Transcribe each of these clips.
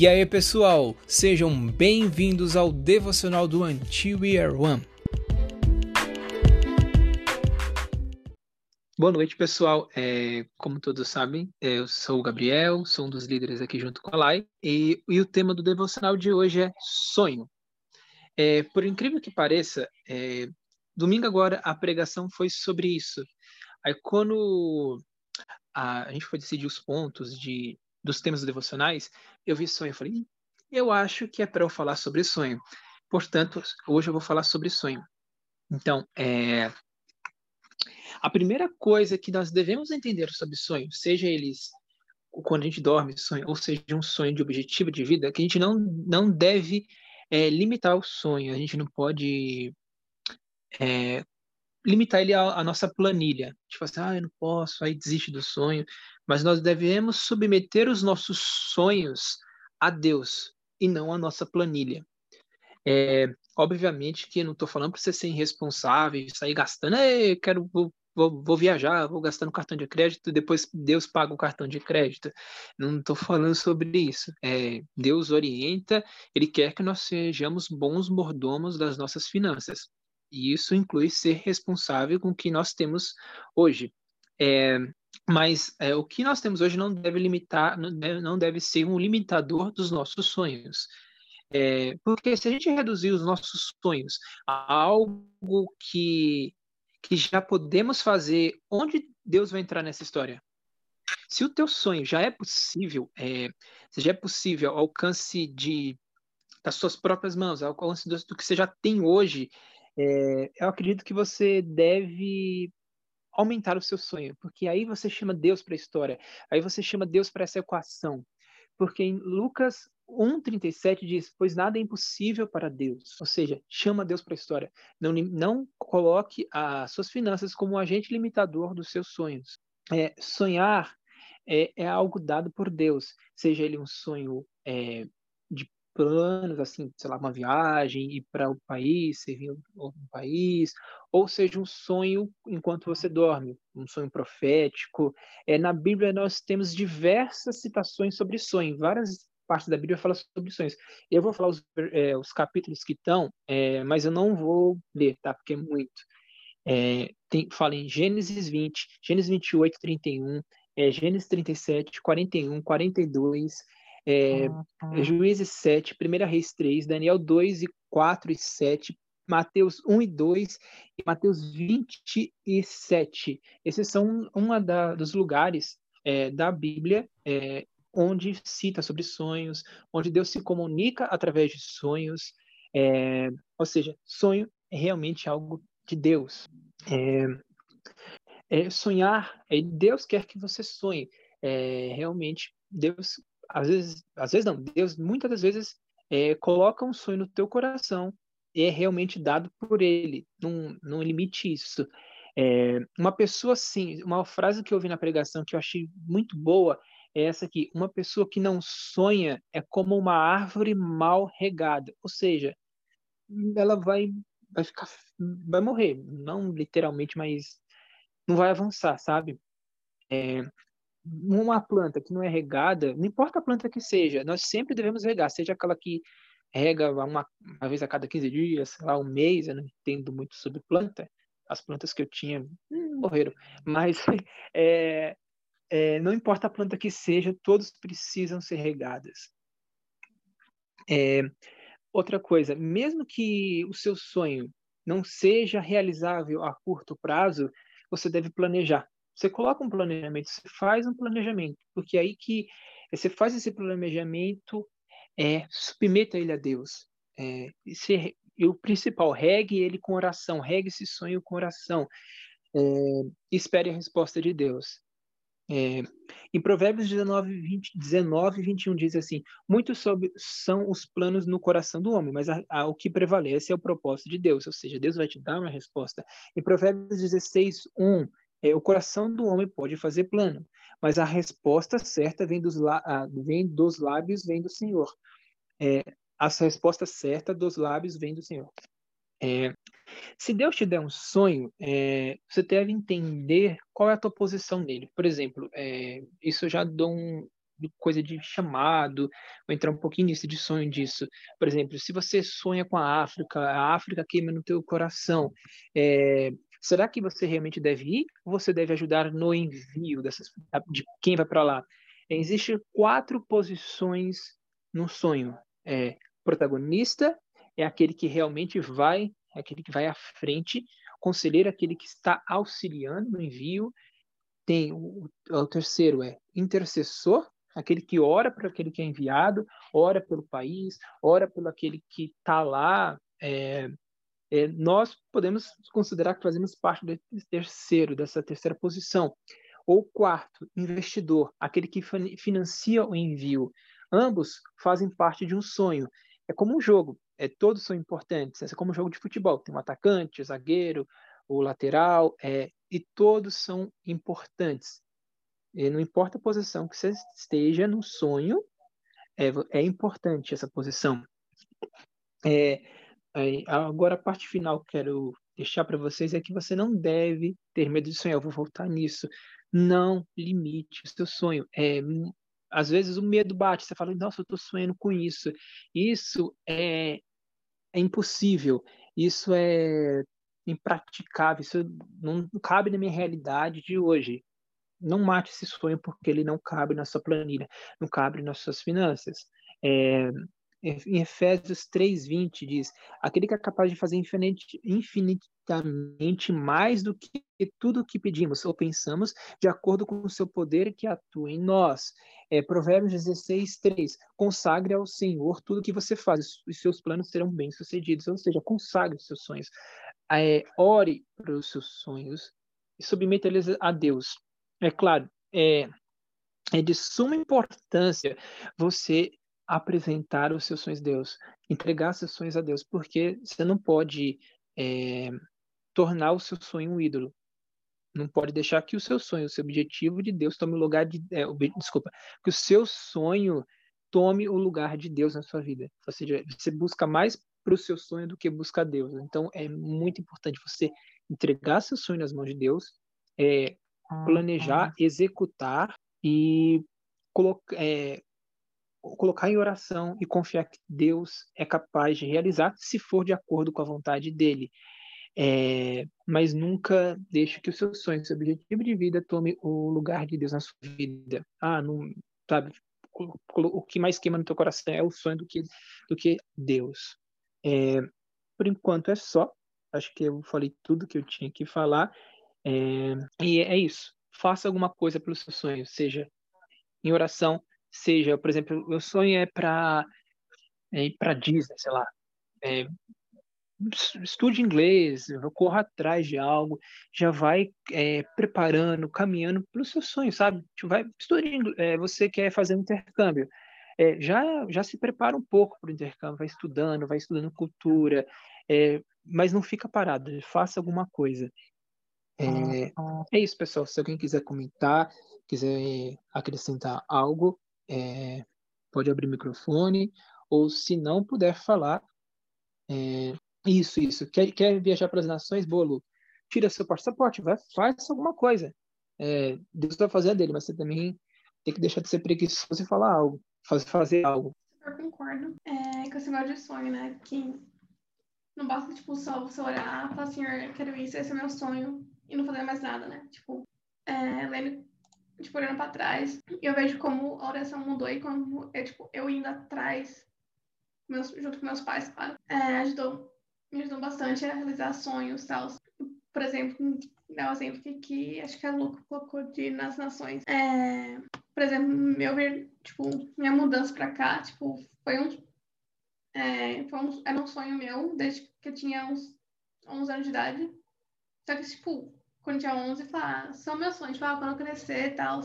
E aí, pessoal, sejam bem-vindos ao devocional do Are One. Boa noite, pessoal. É, como todos sabem, é, eu sou o Gabriel, sou um dos líderes aqui junto com a Lai, e, e o tema do devocional de hoje é sonho. É, por incrível que pareça, é, domingo agora a pregação foi sobre isso. Aí quando a, a gente foi decidir os pontos de, dos temas devocionais, eu vi sonho. Eu falei, eu acho que é para eu falar sobre sonho. Portanto, hoje eu vou falar sobre sonho. Então, é, a primeira coisa que nós devemos entender sobre sonhos, seja eles quando a gente dorme, sonho, ou seja, um sonho de objetivo de vida, que a gente não, não deve é, limitar o sonho, a gente não pode é, limitar ele à, à, nossa planilha. Tipo assim, ah, eu não posso, aí desiste do sonho. Mas nós devemos submeter os nossos sonhos a Deus e não à nossa planilha. É, obviamente que eu não estou falando para você ser irresponsável sair gastando, quero, vou, vou, vou, viajar, vou gastar no cartão de crédito, depois Deus paga o cartão de crédito. Não estou falando sobre isso. É, Deus orienta, Ele quer que nós sejamos bons mordomos das nossas finanças. E isso inclui ser responsável com o que nós temos hoje. É, mas é, o que nós temos hoje não deve limitar, não deve, ser um limitador dos nossos sonhos. É, porque se a gente reduzir os nossos sonhos a algo que, que já podemos fazer, onde Deus vai entrar nessa história? Se o teu sonho já é possível, é, se já é possível alcance de das suas próprias mãos, alcance do, do que você já tem hoje, é, eu acredito que você deve aumentar o seu sonho, porque aí você chama Deus para a história, aí você chama Deus para essa equação. Porque em Lucas 1,37 diz: Pois nada é impossível para Deus. Ou seja, chama Deus para a história. Não, não coloque as suas finanças como um agente limitador dos seus sonhos. É, sonhar é, é, algo dado por Deus, seja ele um sonho é, de planos, assim, sei lá, uma viagem, ir para o país, servir um país, ou seja, um sonho enquanto você dorme, um sonho profético. É, na Bíblia nós temos diversas citações sobre sonho, várias partes da Bíblia falam sobre sonhos. Eu vou falar os, é, os capítulos que estão, é, mas eu não vou ler, tá? Porque é muito. É, tem, fala em Gênesis 20, Gênesis 28, 31, é, Gênesis 37, 41, 42, é, ah, tá. Juízes 7, 1 Reis 3, Daniel 2 e 4 e 7, Mateus 1 e 2 e Mateus 27. Esses são um dos lugares é, da Bíblia é, onde cita sobre sonhos, onde Deus se comunica através de sonhos. É, ou seja, sonho é realmente algo de Deus. É, é, sonhar, é, Deus quer que você sonhe. Realmente, Deus às vezes, às vezes não, Deus muitas das vezes é, coloca um sonho no teu coração e é realmente dado por Ele. Não, não limite isso. É, uma pessoa assim, uma frase que eu ouvi na pregação que eu achei muito boa é essa aqui: uma pessoa que não sonha é como uma árvore mal regada, ou seja, ela vai vai ficar vai morrer, não literalmente, mas não vai avançar, sabe? É, uma planta que não é regada, não importa a planta que seja, nós sempre devemos regar, seja aquela que rega uma, uma vez a cada 15 dias, sei lá, um mês, eu não entendo muito sobre planta, as plantas que eu tinha hum, morreram, mas é, é, não importa a planta que seja, todos precisam ser regadas. É, outra coisa, mesmo que o seu sonho não seja realizável a curto prazo, você deve planejar. Você coloca um planejamento, você faz um planejamento, porque é aí que você faz esse planejamento, é, submeta ele a Deus. É, e, se, e o principal, regue ele com oração, regue esse sonho com oração. É, espere a resposta de Deus. É, em Provérbios 19, 20, 19, 21 diz assim: Muitos são os planos no coração do homem, mas a, a, o que prevalece é o propósito de Deus, ou seja, Deus vai te dar uma resposta. Em Provérbios 16, 1 é, o coração do homem pode fazer plano, mas a resposta certa vem dos, vem dos lábios, vem do Senhor. É, a resposta certa dos lábios vem do Senhor. É, se Deus te der um sonho, é, você deve entender qual é a tua posição nele. Por exemplo, é, isso eu já dou um, coisa de chamado, vou entrar um pouquinho nisso, de sonho disso. Por exemplo, se você sonha com a África, a África queima no teu coração, é, será que você realmente deve ir ou você deve ajudar no envio dessas, de quem vai para lá? Existem quatro posições no sonho. É, protagonista é aquele que realmente vai, é aquele que vai à frente, conselheiro é aquele que está auxiliando no envio, tem o, o terceiro é intercessor, aquele que ora para aquele que é enviado, ora pelo país, ora pelo aquele que está lá. É, é, nós podemos considerar que fazemos parte desse terceiro, dessa terceira posição. Ou quarto, investidor, aquele que financia o envio. Ambos fazem parte de um sonho. É como um jogo, é, todos são importantes. É como um jogo de futebol. Tem um atacante, o zagueiro, o lateral, é, e todos são importantes. E não importa a posição que você esteja no sonho, é, é importante essa posição. É, é, agora, a parte final que quero deixar para vocês é que você não deve ter medo de sonhar. Eu vou voltar nisso. Não limite o seu sonho. É, às vezes o medo bate, você fala, nossa, eu estou sonhando com isso. Isso é, é impossível. Isso é impraticável, isso não cabe na minha realidade de hoje. Não mate esse sonho porque ele não cabe na sua planilha, não cabe nas suas finanças. É, em Efésios 3:20 diz: aquele que é capaz de fazer infinitamente mais do que tudo o que pedimos ou pensamos, de acordo com o seu poder que atua em nós. É, Provérbios 16:3 consagre ao Senhor tudo o que você faz, os seus planos serão bem-sucedidos, ou seja, consagre os seus sonhos é, ore para os seus sonhos e submeta eles a Deus. É claro, é, é de suma importância você apresentar os seus sonhos a Deus, entregar seus sonhos a Deus, porque você não pode é, tornar o seu sonho um ídolo. Não pode deixar que o seu sonho, o seu objetivo de Deus tome o lugar de. É, desculpa, que o seu sonho tome o lugar de Deus na sua vida. Ou seja, você busca mais para o seu sonho do que buscar Deus. Então, é muito importante você entregar seu sonho nas mãos de Deus, é, planejar, executar e colocar, é, colocar em oração e confiar que Deus é capaz de realizar, se for de acordo com a vontade dele. É, mas nunca deixe que o seu sonho, seu objetivo de vida tome o lugar de Deus na sua vida. Ah, não, sabe? O que mais queima no teu coração é o sonho do que, do que Deus. É, por enquanto é só. Acho que eu falei tudo que eu tinha que falar. É, e é isso. Faça alguma coisa pelo seu sonho, seja em oração, seja, por exemplo, meu sonho é para é ir para Disney, sei lá. É, estude inglês, corra atrás de algo, já vai é, preparando, caminhando para o seu sonho, sabe? Vai, estude, é, você quer fazer um intercâmbio, é, já, já se prepara um pouco para o intercâmbio, vai estudando, vai estudando cultura, é, mas não fica parado, faça alguma coisa. É, é, isso, pessoal. Se alguém quiser comentar, quiser acrescentar algo, é, pode abrir o microfone, ou se não puder falar, é, isso, isso. Quer, quer viajar para as nações? Bolo, tira seu passaporte, vai, faz alguma coisa. É, Deus vai fazer a dele, mas você também tem que deixar de ser preguiçoso e falar algo fazer, fazer algo. Eu concordo. É, com esse negócio de sonho, né? Que não basta, tipo, só você olhar e falar, Senhor, eu quero isso, esse é meu sonho, e não fazer mais nada, né? Tipo, é, lendo, tipo, olhando pra trás, eu vejo como a oração mudou e como é, tipo, eu indo atrás, meus, junto com meus pais, claro, é, ajudou, me ajudou bastante a realizar sonhos e tal. Por exemplo, dar um exemplo que, que acho que a Lu colocou de nas nações. É, por exemplo, meu ver, tipo, minha mudança pra cá, tipo, foi um, é, foi um, era um sonho meu desde que eu tinha uns 11 anos de idade. Só que, tipo, quando tinha 11, falar, são meus sonhos, ah, quando eu crescer e tal,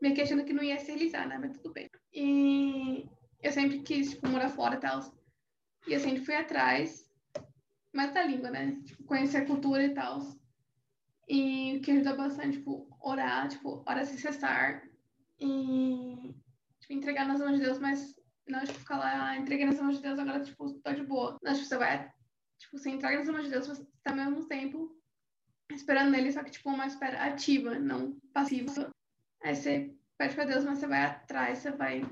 me questionando que não ia se realizar, né, mas tudo bem. E eu sempre quis, tipo, morar fora e tal. E eu sempre fui atrás, mas da língua, né, tipo, conhecer a cultura e tal. E o que ajuda bastante, tipo, orar, tipo, orar se cessar e tipo, entregar nas mãos de Deus, mas não tipo, ficar lá, ah, entreguei nas mãos de Deus, agora tipo, tô de boa. Não, tipo, você vai, tipo, você entrega nas mãos de Deus, você tá ao mesmo tempo esperando nele, só que tipo uma espera ativa, não passiva. Aí você pede para Deus, mas você vai atrás, você vai,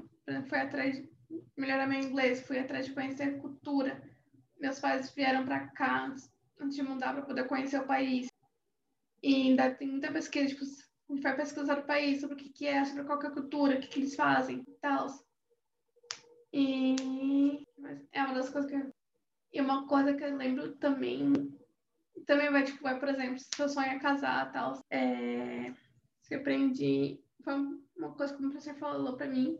foi atrás de melhorar meu inglês, fui atrás de conhecer cultura. Meus pais vieram para cá antes de mudar para poder conhecer o país. E ainda tem muita pesquisa, tipo, a gente vai pesquisar o país sobre o que, que é, sobre qual é a cultura, o que, que eles fazem e tal. E é uma das coisas que eu... E uma coisa que eu lembro também, também vai, tipo, vai, por exemplo, se seu sonho é casar tal, é... que eu aprendi, foi uma coisa que o professor falou pra mim,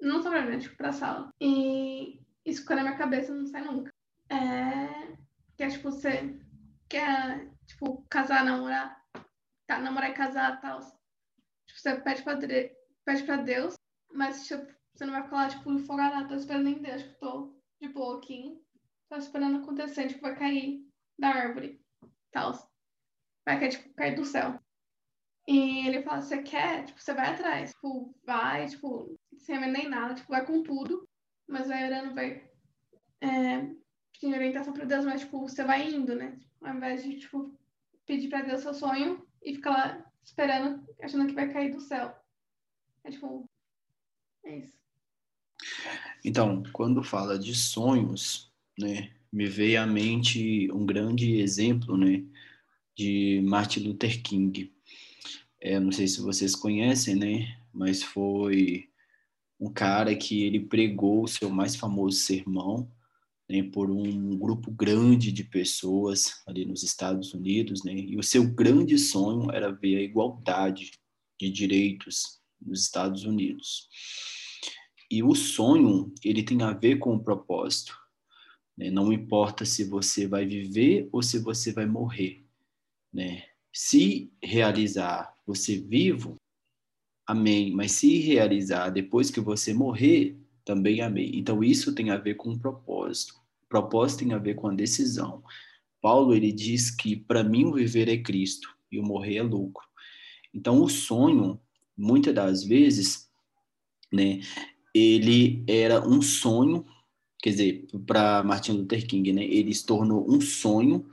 não só pra mim, tipo, pra sala. E isso ficou na minha cabeça não sai nunca. É... Que é, tipo, você quer, tipo, casar, namorar, tá, namorar e casar tal. Tipo, você pede pra, pede pra Deus, mas, tipo, você não vai ficar lá, tipo, folgada, tô esperando em Deus, tipo, tô de boa aqui. Tô esperando acontecer, tipo, vai cair da árvore, tal. Vai cair, tipo, cair do céu. E ele fala, você quer? Tipo, você vai atrás. Tipo, vai, tipo, sem nem nada, tipo, vai com tudo. Mas vai orando, vai é, pedindo orientação pra Deus, mas, tipo, você vai indo, né? Tipo, ao invés de, tipo, pedir pra Deus seu sonho e ficar lá esperando, achando que vai cair do céu. É, tipo, é isso. Então, quando fala de sonhos, né, me veio à mente um grande exemplo, né, de Martin Luther King. É, não sei se vocês conhecem, né, mas foi um cara que ele pregou o seu mais famoso sermão né, por um grupo grande de pessoas ali nos Estados Unidos, né, e o seu grande sonho era ver a igualdade de direitos nos Estados Unidos. E o sonho, ele tem a ver com o propósito. Né? Não importa se você vai viver ou se você vai morrer. Né? Se realizar você vivo, amém. Mas se realizar depois que você morrer, também amém. Então isso tem a ver com o propósito. O propósito tem a ver com a decisão. Paulo ele diz que para mim o viver é Cristo e o morrer é lucro. Então o sonho, muitas das vezes, né, ele era um sonho, quer dizer, para Martin Luther King, né? Ele se tornou um sonho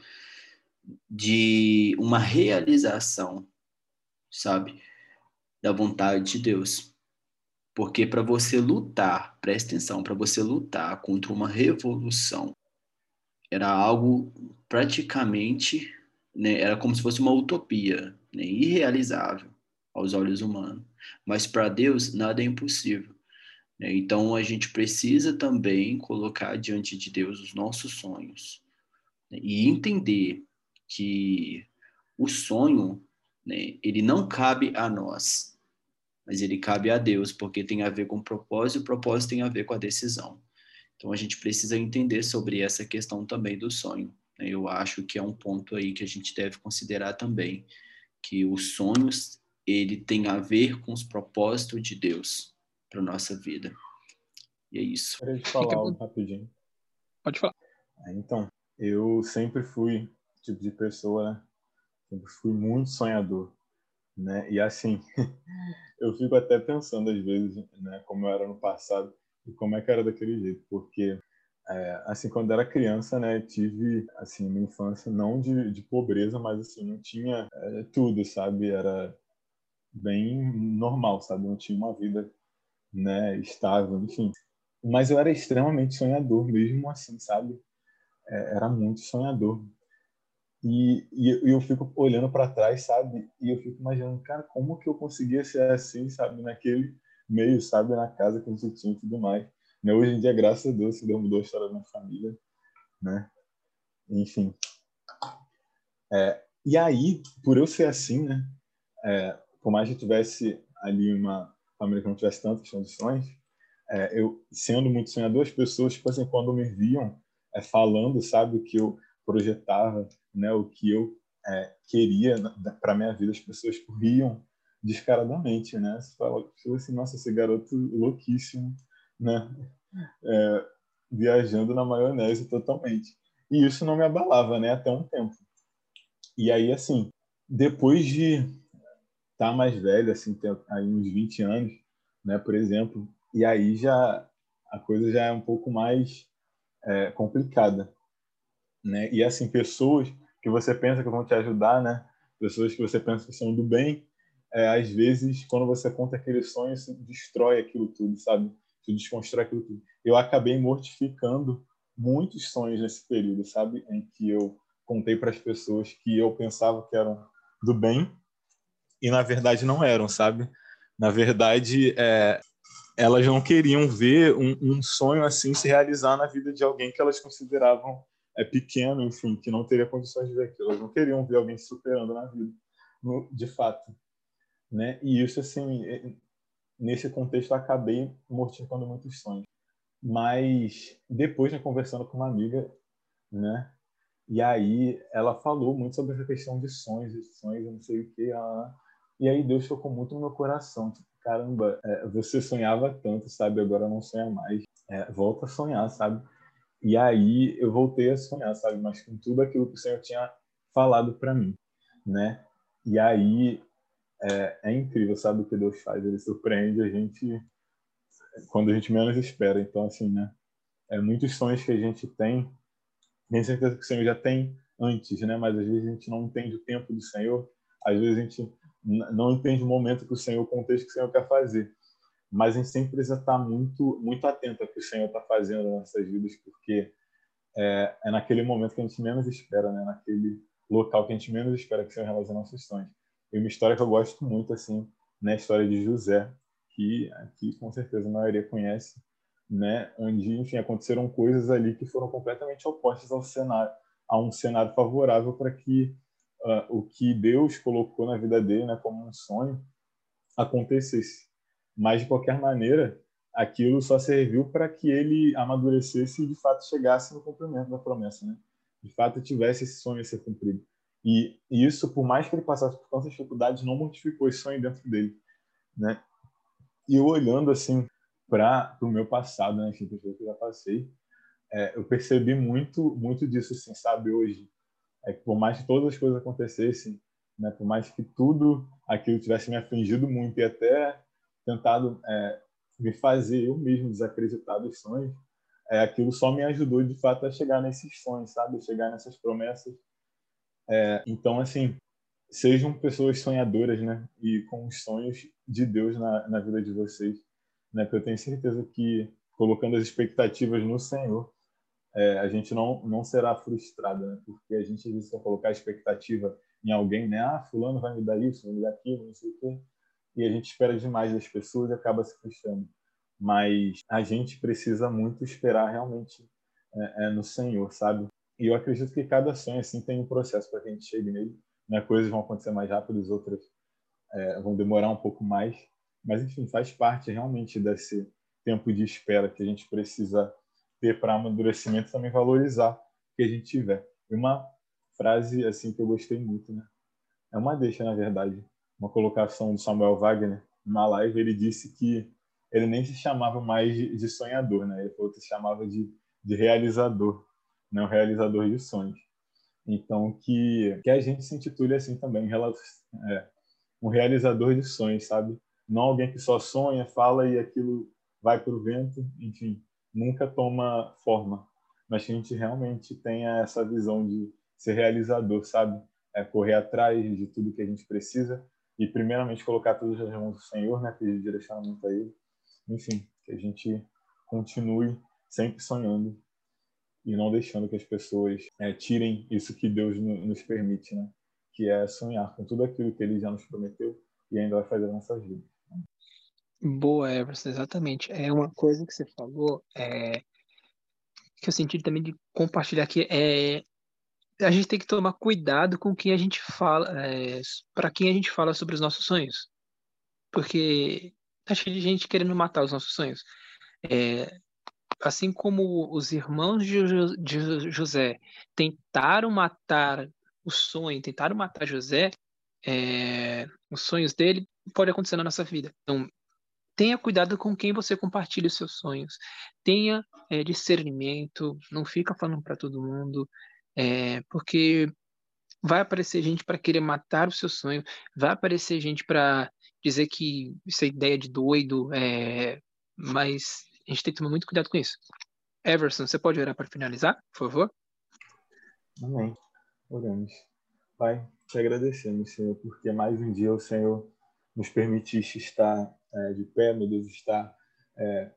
de uma realização, sabe, da vontade de Deus. Porque para você lutar, presta atenção, para você lutar contra uma revolução, era algo praticamente, né, era como se fosse uma utopia, né, irrealizável aos olhos humanos. Mas para Deus nada é impossível. Né? Então, a gente precisa também colocar diante de Deus os nossos sonhos né? e entender que o sonho, né, ele não cabe a nós, mas ele cabe a Deus, porque tem a ver com o propósito e o propósito tem a ver com a decisão. Então, a gente precisa entender sobre essa questão também do sonho. Né? Eu acho que é um ponto aí que a gente deve considerar também, que os sonhos, ele tem a ver com os propósitos de Deus para nossa vida. E é isso. Queria te falar algo rapidinho. Pode falar. É, então, eu sempre fui tipo de pessoa, né? Sempre fui muito sonhador, né? E assim, eu fico até pensando às vezes, né? Como eu era no passado e como é que era daquele jeito, porque é, assim quando era criança, né? Tive assim minha infância não de, de pobreza, mas assim não tinha é, tudo, sabe? Era bem normal, sabe? Não tinha uma vida né, estável, enfim. Mas eu era extremamente sonhador, mesmo assim, sabe? É, era muito sonhador. E, e, eu fico olhando para trás, sabe? E eu fico imaginando, cara, como que eu conseguia ser assim, sabe? Naquele meio, sabe? Na casa que a gente tinha e tudo mais. Né? Hoje em dia, graças a Deus, Deus mudou a história da minha família, né? Enfim. É, e aí, por eu ser assim, né? É, por mais que eu tivesse ali uma, família que não tivesse tantas condições, é, eu sendo muito sonhador, as pessoas, tipo assim, quando me viam é, falando, sabe, o que eu projetava, né, o que eu é, queria para minha vida, as pessoas riam descaradamente, né? Você fala, tipo assim, nossa, esse garoto louquíssimo, né? É, viajando na maionese totalmente. E isso não me abalava, né? Até um tempo. E aí, assim, depois de tá mais velho, assim, tem aí uns 20 anos, né, por exemplo, e aí já a coisa já é um pouco mais é, complicada, né? E assim, pessoas que você pensa que vão te ajudar, né? Pessoas que você pensa que são do bem, é, às vezes, quando você conta aquele sonho, isso destrói aquilo tudo, sabe? Isso desconstrói aquilo tudo. Eu acabei mortificando muitos sonhos nesse período, sabe? Em que eu contei para as pessoas que eu pensava que eram do bem e, na verdade, não eram, sabe? Na verdade, é, elas não queriam ver um, um, sonho assim se realizar na vida de alguém que elas consideravam é, pequeno, enfim, que não teria condições de ver aquilo. Elas não queriam ver alguém se superando na vida, no, de fato. Né? E isso, assim, nesse contexto, acabei mortificando muitos sonhos. Mas depois, né, conversando com uma amiga, né? E aí ela falou muito sobre essa questão de sonhos, de sonhos, eu não sei o que. Ela... E aí Deus tocou muito no meu coração. Tipo, caramba, é, você sonhava tanto, sabe? Agora não sonha mais. É, volta a sonhar, sabe? E aí eu voltei a sonhar, sabe? Mas com tudo aquilo que o Senhor tinha falado para mim, né? E aí é, é, incrível, sabe o que Deus faz? Ele surpreende a gente quando a gente menos espera. Então, assim, né? É, muitos sonhos que a gente tem, tem certeza que o Senhor já tem antes, né? Mas às vezes a gente não entende o tempo do Senhor, às vezes a gente não entende o momento que o Senhor, o contexto que o Senhor quer fazer. Mas a gente sempre precisa estar muito, muito atento ao que o Senhor está fazendo nas nossas vidas, porque é, é, naquele momento que a gente menos espera, né? Naquele local que a gente menos espera que o Senhor realize nossos sonhos. E uma história que eu gosto muito, assim, né? A história de José, que aqui com certeza a maioria conhece, né? Onde, enfim, aconteceram coisas ali que foram completamente opostas ao cenário, a um cenário favorável para que uh, o que Deus colocou na vida dele, né, como um sonho, acontecesse. Mas de qualquer maneira, aquilo só serviu para que ele amadurecesse e de fato chegasse no cumprimento da promessa, né? De fato tivesse esse sonho a ser cumprido. E, isso, por mais que ele passasse por tantas dificuldades, não modificou esse sonho dentro dele, né? E eu olhando assim para o meu passado, né, que eu já passei, é, eu percebi muito muito disso, assim, sabe, hoje é que por mais que todas as coisas acontecessem, né, por mais que tudo aquilo tivesse me afligido muito e até tentado é, me fazer eu mesmo desacreditar dos sonhos, é, aquilo só me ajudou de fato a chegar nesses sonhos, sabe, chegar nessas promessas. É, então, assim, sejam pessoas sonhadoras, né, e com os sonhos de Deus na, na vida de vocês, né, porque eu tenho certeza que colocando as expectativas no Senhor, é, a gente não, não será frustrado, né? Porque a gente, às vezes, quer colocar expectativa em alguém, né? Ah, fulano vai me dar isso, vai me dar aquilo, não sei o quê. E a gente espera demais das pessoas e acaba se frustrando. Mas a gente precisa muito esperar realmente é, é, no Senhor, sabe? E eu acredito que cada sonho, assim, tem um processo para que a gente chegue nele. Né? Coisas vão acontecer mais rápido, as outras é, vão demorar um pouco mais. Mas, enfim, faz parte realmente desse tempo de espera que a gente precisa ter para amadurecimento também valorizar o que a gente tiver. E uma frase assim que eu gostei muito, né? É uma deixa, na verdade, uma colocação do Samuel Wagner numa live, ele disse que ele nem se chamava mais de, sonhador, né? Ele falou que se chamava de, de realizador, né? Realizador de sonhos. Então, que, que a gente se intitule assim também, é, um realizador de sonhos, sabe? Não alguém que só sonha, fala e aquilo vai para o vento, enfim, nunca toma forma, mas que a gente realmente tenha essa visão de ser realizador, sabe? É correr atrás de tudo que a gente precisa e primeiramente colocar tudo nas mãos do Senhor, né? Pedir direcionamento a Ele. Enfim, que a gente continue sempre sonhando e não deixando que as pessoas é, tirem isso que Deus nos permite, né? Que é sonhar com tudo aquilo que Ele já nos prometeu e ainda vai fazer na nossa vida. Boa, Everson, exatamente. É uma coisa que você falou, é, que eu senti também de compartilhar aqui, é a gente tem que tomar cuidado com quem a gente fala, é, para quem a gente fala sobre os nossos sonhos. Porque tá cheio de gente querendo matar os nossos sonhos. É, assim como os irmãos de, de José tentaram matar o sonho, tentaram matar José, é, os sonhos dele, pode acontecer na nossa vida. Então, tenha cuidado com quem você compartilha os seus sonhos. Tenha é, discernimento, não fica falando para todo mundo, é, porque vai aparecer gente para querer matar o seu sonho, vai aparecer gente para dizer que isso é ideia de doido, é, mas a gente tem que tomar muito cuidado com isso. Everson, você pode orar para finalizar, por favor? Amém. Oramos. Pai, te agradecemos, Senhor, porque mais um dia o Senhor nos permitiste estar é, de pé, meu Deus, estar é,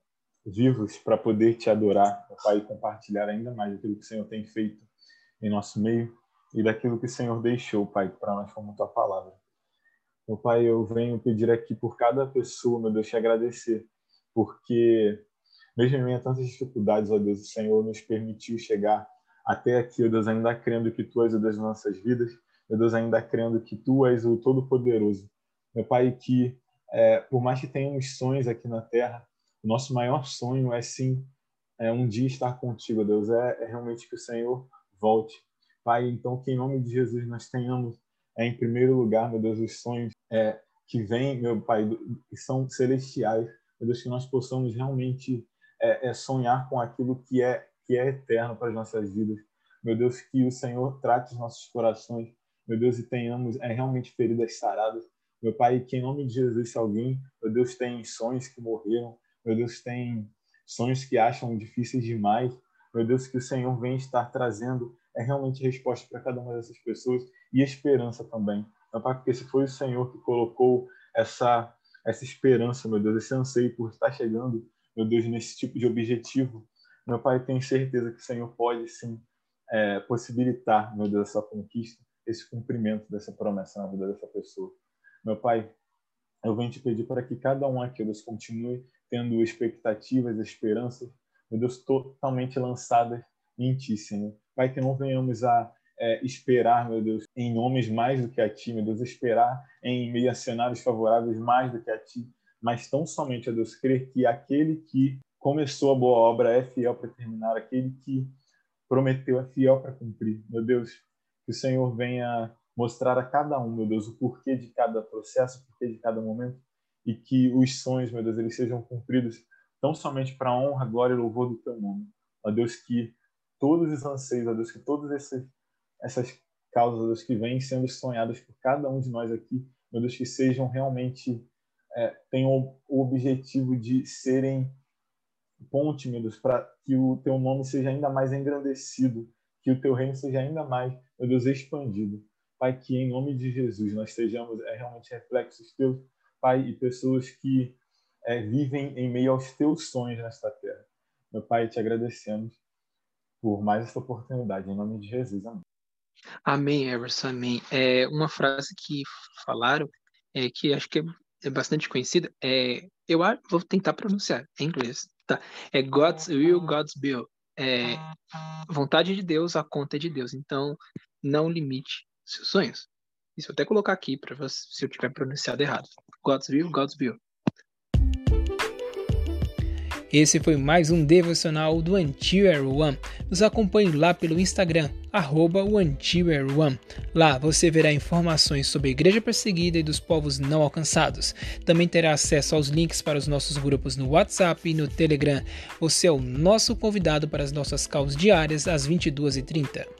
vivos para poder te adorar, meu Pai, e compartilhar ainda mais aquilo que o Senhor tem feito em nosso meio e daquilo que o Senhor deixou, Pai, para nós como tua palavra. Meu Pai, eu venho pedir aqui por cada pessoa, meu Deus, te agradecer, porque mesmo em meio a tantas dificuldades, ó Deus, o Senhor nos permitiu chegar até aqui, ó Deus, ainda crendo que Tu és o Deus das nossas vidas, ó Deus, ainda crendo que Tu és o Todo-Poderoso. Meu Pai, que é, por mais que tenhamos sonhos aqui na Terra, o nosso maior sonho é sim é um dia estar contigo, Deus. É, é realmente que o Senhor volte. Pai, então que em nome de Jesus nós tenhamos, é, em primeiro lugar, meu Deus, os sonhos é, que vêm, meu Pai, que são celestiais, meu Deus, que nós possamos realmente é, é sonhar com aquilo que é que é eterno para as nossas vidas. Meu Deus, que o Senhor trate os nossos corações, meu Deus, e tenhamos é, realmente feridas saradas. Meu Pai, que em nome de Jesus, se alguém, meu Deus, tem sonhos que morreram, meu Deus, tem sonhos que acham difíceis demais, meu Deus, que o Senhor vem estar trazendo é realmente resposta para cada uma dessas pessoas e esperança também. Meu Pai, porque se foi o Senhor que colocou essa essa esperança, meu Deus, esse anseio por estar chegando, meu Deus, nesse tipo de objetivo, meu Pai, tenho certeza que o Senhor pode sim é, possibilitar, meu Deus, essa conquista, esse cumprimento dessa promessa na vida dessa pessoa. Meu Pai, eu venho te pedir para que cada um aqui, Deus, continue tendo expectativas, esperanças, meu Deus, totalmente lançadas em Ti, Senhor. Pai, que não venhamos a é, esperar, meu Deus, em nomes mais do que a Ti, meu Deus, esperar em meio a cenários favoráveis mais do que a Ti, mas tão somente, a Deus, crer que aquele que começou a boa obra é fiel para terminar, aquele que prometeu é fiel para cumprir. Meu Deus, que o Senhor venha mostrar a cada um, meu Deus, o porquê de cada processo, o porquê de cada momento, e que os sonhos, meu Deus, eles sejam cumpridos tão somente para a honra, glória e louvor do teu nome. Ó Deus, que todos os anseios, ó Deus, que todas essas, essas causas, ó Deus, que vêm sendo sonhadas por cada um de nós aqui, meu Deus, que sejam realmente, é, tenham o objetivo de serem ponte, meu Deus, para que o teu nome seja ainda mais engrandecido, que o teu reino seja ainda mais, meu Deus, expandido. Pai, que em nome de Jesus nós sejamos é, realmente reflexos teus, Pai, e pessoas que é, vivem em meio aos teus sonhos nesta terra. Meu Pai, te agradecemos por mais essa oportunidade, em nome de Jesus. Amém. Amém, Everson, amém. É, uma frase que falaram, é, que acho que é bastante conhecida, é, eu vou tentar pronunciar em inglês, tá? É God's will, God's bill. É, vontade de Deus, a conta é de Deus. Então, não limite seus sonhos. Isso eu até colocar aqui para se eu tiver pronunciado errado. God's will, God's bill. Esse foi mais um devocional do Antier One. Nos acompanhe lá pelo Instagram, arroba One. Lá você verá informações sobre a igreja perseguida e dos povos não alcançados. Também terá acesso aos links para os nossos grupos no WhatsApp e no Telegram. Você é o nosso convidado para as nossas calls diárias às 22h30.